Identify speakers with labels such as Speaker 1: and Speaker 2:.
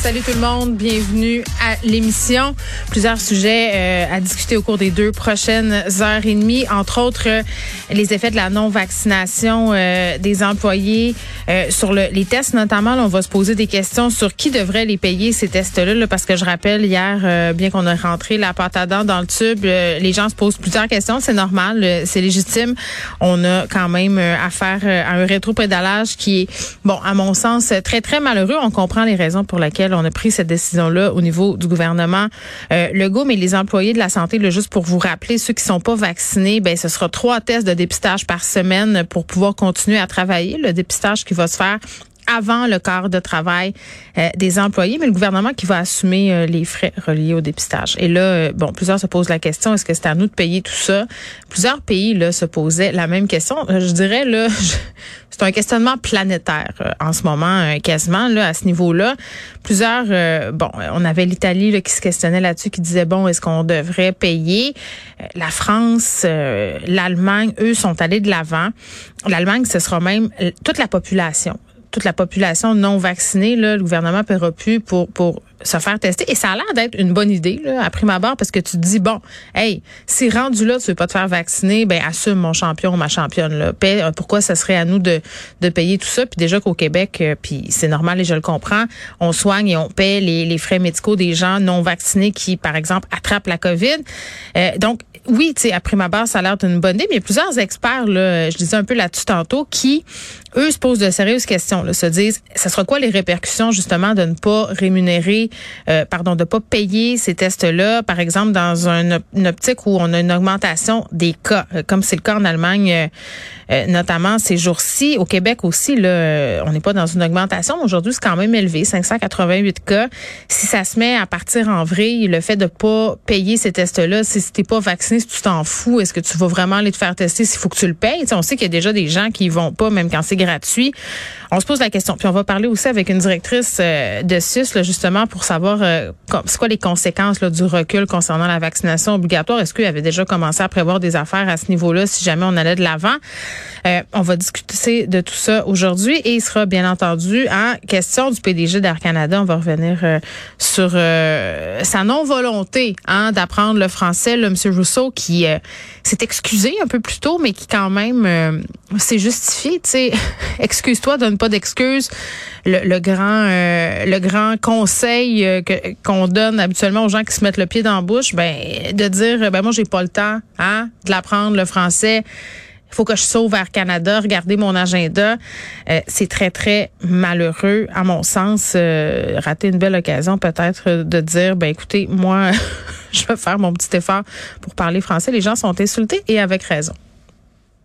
Speaker 1: Salut tout le monde, bienvenue à l'émission. Plusieurs sujets euh, à discuter au cours des deux prochaines heures et demie, entre autres euh, les effets de la non-vaccination euh, des employés sur le, les tests notamment. Là, on va se poser des questions sur qui devrait les payer ces tests-là, parce que je rappelle hier, bien qu'on ait rentré la pâte à dents dans le tube, les gens se posent plusieurs questions. C'est normal, c'est légitime. On a quand même affaire à un rétro-pédalage qui est, bon, à mon sens, très très malheureux. On comprend les raisons pour lesquelles on a pris cette décision-là au niveau du gouvernement euh, Legault, mais les employés de la santé, juste pour vous rappeler, ceux qui sont pas vaccinés, ben ce sera trois tests de dépistage par semaine pour pouvoir continuer à travailler. Le dépistage qui va se faire avant le quart de travail euh, des employés, mais le gouvernement qui va assumer euh, les frais reliés au dépistage. Et là, euh, bon, plusieurs se posent la question est-ce que c'est à nous de payer tout ça? Plusieurs pays là se posaient la même question. Je dirais là, c'est un questionnement planétaire en ce moment, quasiment là à ce niveau-là. Plusieurs, bon, on avait l'Italie qui se questionnait là-dessus, qui disait bon, est-ce qu'on devrait payer? La France, l'Allemagne, eux sont allés de l'avant. L'Allemagne, ce sera même toute la population toute la population non vaccinée, là, le gouvernement paiera plus pour, pour se faire tester. Et ça a l'air d'être une bonne idée, là, à prime abord, parce que tu te dis, bon, hey, si rendu là, tu veux pas te faire vacciner, ben assume mon champion ou ma championne. Là. Euh, pourquoi ça serait à nous de, de payer tout ça? Puis déjà qu'au Québec, euh, puis c'est normal et je le comprends, on soigne et on paie les, les frais médicaux des gens non vaccinés qui, par exemple, attrapent la COVID. Euh, donc, oui, tu sais, à prime abord, ça a l'air d'une bonne idée, mais il y a plusieurs experts, là, je disais un peu là-dessus tantôt, qui, eux, se posent de sérieuses questions, là, se disent, ça sera quoi les répercussions, justement, de ne pas rémunérer euh, pardon, de pas payer ces tests-là, par exemple dans une optique où on a une augmentation des cas, euh, comme c'est le cas en Allemagne, euh, notamment ces jours-ci. Au Québec aussi, là, on n'est pas dans une augmentation. Aujourd'hui, c'est quand même élevé, 588 cas. Si ça se met à partir en vrai, le fait de pas payer ces tests-là, si t'es pas vacciné, si tu t'en fous, est-ce que tu vas vraiment aller te faire tester s'il faut que tu le payes? on sait qu'il y a déjà des gens qui vont pas, même quand c'est gratuit. On se pose la question. Puis on va parler aussi avec une directrice de SUS, là, justement, pour pour savoir euh, c'est quoi les conséquences là, du recul concernant la vaccination obligatoire? Est-ce qu'il avait déjà commencé à prévoir des affaires à ce niveau-là si jamais on allait de l'avant? Euh, on va discuter de tout ça aujourd'hui et il sera bien entendu en question du PDG d'Air Canada. On va revenir euh, sur sa non-volonté hein, d'apprendre le français. Le M. Rousseau qui s'est excusé un peu plus tôt, mais qui quand même s'est justifié. Excuse-toi, donne pas d'excuses. Le, grand, le grand conseil euh, qu'on donne habituellement aux gens qui se mettent le pied dans la bouche, ben de dire ben moi j'ai pas le temps hein, de l'apprendre le français. Il faut que je sauve vers Canada, regardez mon agenda. Euh, c'est très, très malheureux, à mon sens. Euh, rater une belle occasion peut-être de dire, ben écoutez, moi, je vais faire mon petit effort pour parler français. Les gens sont insultés et avec raison.